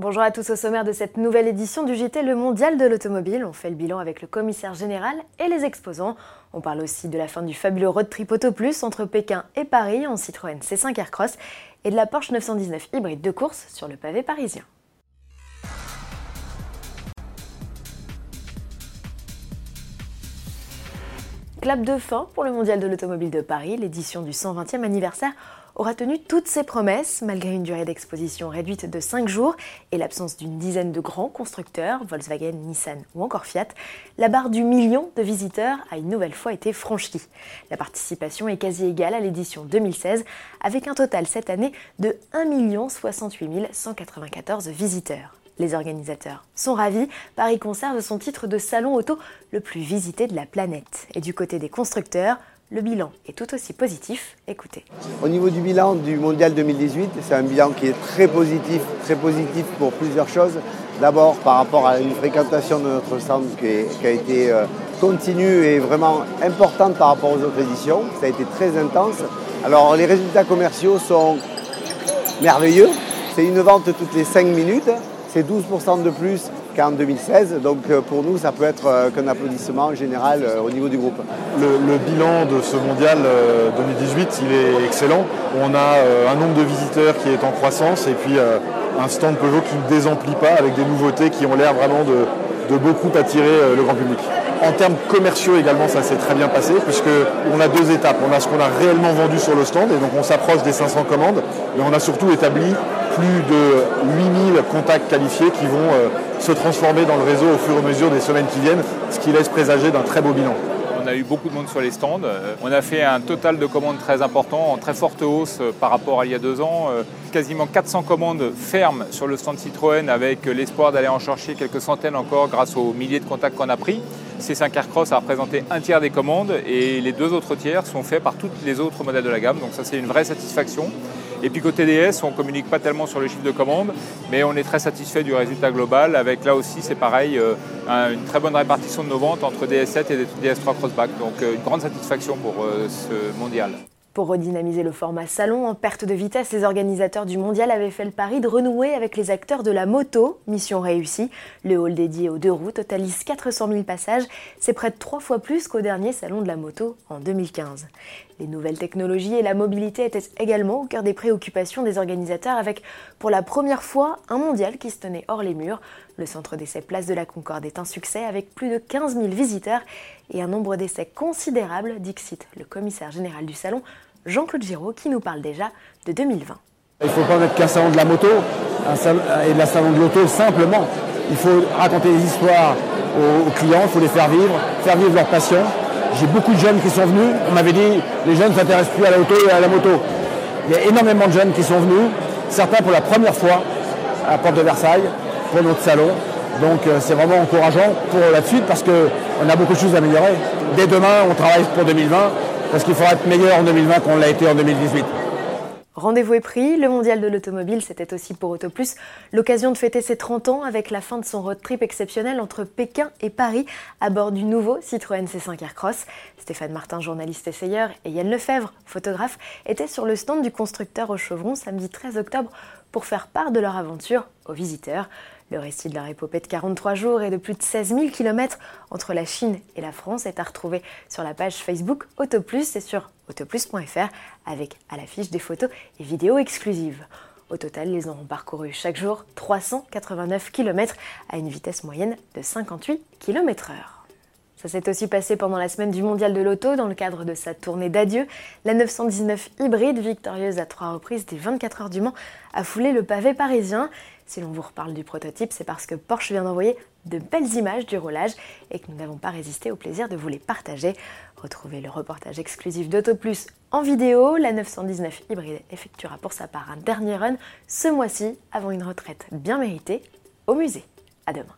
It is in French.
Bonjour à tous au sommaire de cette nouvelle édition du JT Le Mondial de l'Automobile. On fait le bilan avec le commissaire général et les exposants. On parle aussi de la fin du fabuleux road trip Auto Plus entre Pékin et Paris en Citroën C5 Aircross et de la Porsche 919 hybride de course sur le pavé parisien. Clap de fin pour le Mondial de l'Automobile de Paris, l'édition du 120e anniversaire aura tenu toutes ses promesses malgré une durée d'exposition réduite de 5 jours et l'absence d'une dizaine de grands constructeurs, Volkswagen, Nissan ou encore Fiat. La barre du million de visiteurs a une nouvelle fois été franchie. La participation est quasi égale à l'édition 2016 avec un total cette année de 1 68 194 visiteurs. Les organisateurs sont ravis. Paris conserve son titre de salon auto le plus visité de la planète. Et du côté des constructeurs, le bilan est tout aussi positif. Écoutez. Au niveau du bilan du Mondial 2018, c'est un bilan qui est très positif, très positif pour plusieurs choses. D'abord par rapport à une fréquentation de notre stand qui, a été euh, continue et vraiment importante par rapport aux autres éditions. Ça a été très intense. Alors les résultats commerciaux sont merveilleux. C'est une vente toutes les 5 minutes. C'est 12% de plus qu'en 2016. Donc euh, pour nous, ça peut être euh, qu'un applaudissement général euh, au niveau du groupe. Le, bilan de ce mondial 2018, il est excellent. On a un nombre de visiteurs qui est en croissance et puis un stand Peugeot qui ne désemplit pas avec des nouveautés qui ont l'air vraiment de, beaucoup attirer le grand public. En termes commerciaux également, ça s'est très bien passé puisqu'on a deux étapes. On a ce qu'on a réellement vendu sur le stand et donc on s'approche des 500 commandes et on a surtout établi plus de 8000 contacts qualifiés qui vont euh, se transformer dans le réseau au fur et à mesure des semaines qui viennent, ce qui laisse présager d'un très beau bilan. On a eu beaucoup de monde sur les stands. Euh, on a fait un total de commandes très important, en très forte hausse euh, par rapport à il y a deux ans. Quasiment 400 commandes fermes sur le stand Citroën avec l'espoir d'aller en chercher quelques centaines encore grâce aux milliers de contacts qu'on a pris. C5 Aircross a représenté un tiers des commandes et les deux autres tiers sont faits par tous les autres modèles de la gamme. Donc ça c'est une vraie satisfaction. Et puis côté DS, on ne communique pas tellement sur le chiffre de commande, mais on est très satisfait du résultat global. Avec là aussi, c'est pareil, euh, une très bonne répartition de nos ventes entre DS7 et DS3 Crossback. Donc euh, une grande satisfaction pour euh, ce mondial. Pour redynamiser le format salon en perte de vitesse, les organisateurs du mondial avaient fait le pari de renouer avec les acteurs de la moto. Mission réussie. Le hall dédié aux deux roues totalise 400 000 passages. C'est près de trois fois plus qu'au dernier salon de la moto en 2015. Les nouvelles technologies et la mobilité étaient également au cœur des préoccupations des organisateurs avec, pour la première fois, un mondial qui se tenait hors les murs. Le centre d'essai Place de la Concorde est un succès avec plus de 15 000 visiteurs et un nombre d'essais considérable, dixit le commissaire général du salon, Jean-Claude Giraud qui nous parle déjà de 2020. Il ne faut pas mettre qu'un salon de la moto et de la salon de l'auto simplement. Il faut raconter des histoires aux, clients, il faut les faire vivre, faire vivre leur passion. J'ai beaucoup de jeunes qui sont venus. On m'avait dit les jeunes ne s'intéressent plus à l'auto et à la moto. Il y a énormément de jeunes qui sont venus, certains pour la première fois à la porte de Versailles pour notre salon. Donc euh, c'est vraiment encourageant pour la suite parce qu'on a beaucoup de choses à améliorer. Dès demain, on travaille pour 2020 parce qu'il faudra être meilleur en 2020 qu'on l'a été en 2018. Rendez-vous est pris, le mondial de l'automobile, c'était aussi pour AutoPlus l'occasion de fêter ses 30 ans avec la fin de son road trip exceptionnel entre Pékin et Paris à bord du nouveau Citroën C5 Aircross. Stéphane Martin, journaliste essayeur, et Yann Lefebvre, photographe, étaient sur le stand du constructeur au Chevron samedi 13 octobre pour faire part de leur aventure aux visiteurs. Le récit de leur épopée de 43 jours et de plus de 16 000 km entre la Chine et la France est à retrouver sur la page Facebook Autoplus et sur autoplus.fr avec à l'affiche des photos et vidéos exclusives. Au total, ils auront parcouru chaque jour 389 km à une vitesse moyenne de 58 km/h. Ça s'est aussi passé pendant la semaine du Mondial de l'Auto dans le cadre de sa tournée d'adieu. La 919 hybride, victorieuse à trois reprises des 24 heures du Mans, a foulé le pavé parisien. Si l'on vous reparle du prototype, c'est parce que Porsche vient d'envoyer de belles images du roulage et que nous n'avons pas résisté au plaisir de vous les partager. Retrouvez le reportage exclusif d'AutoPlus en vidéo. La 919 hybride effectuera pour sa part un dernier run ce mois-ci avant une retraite bien méritée au musée. À demain.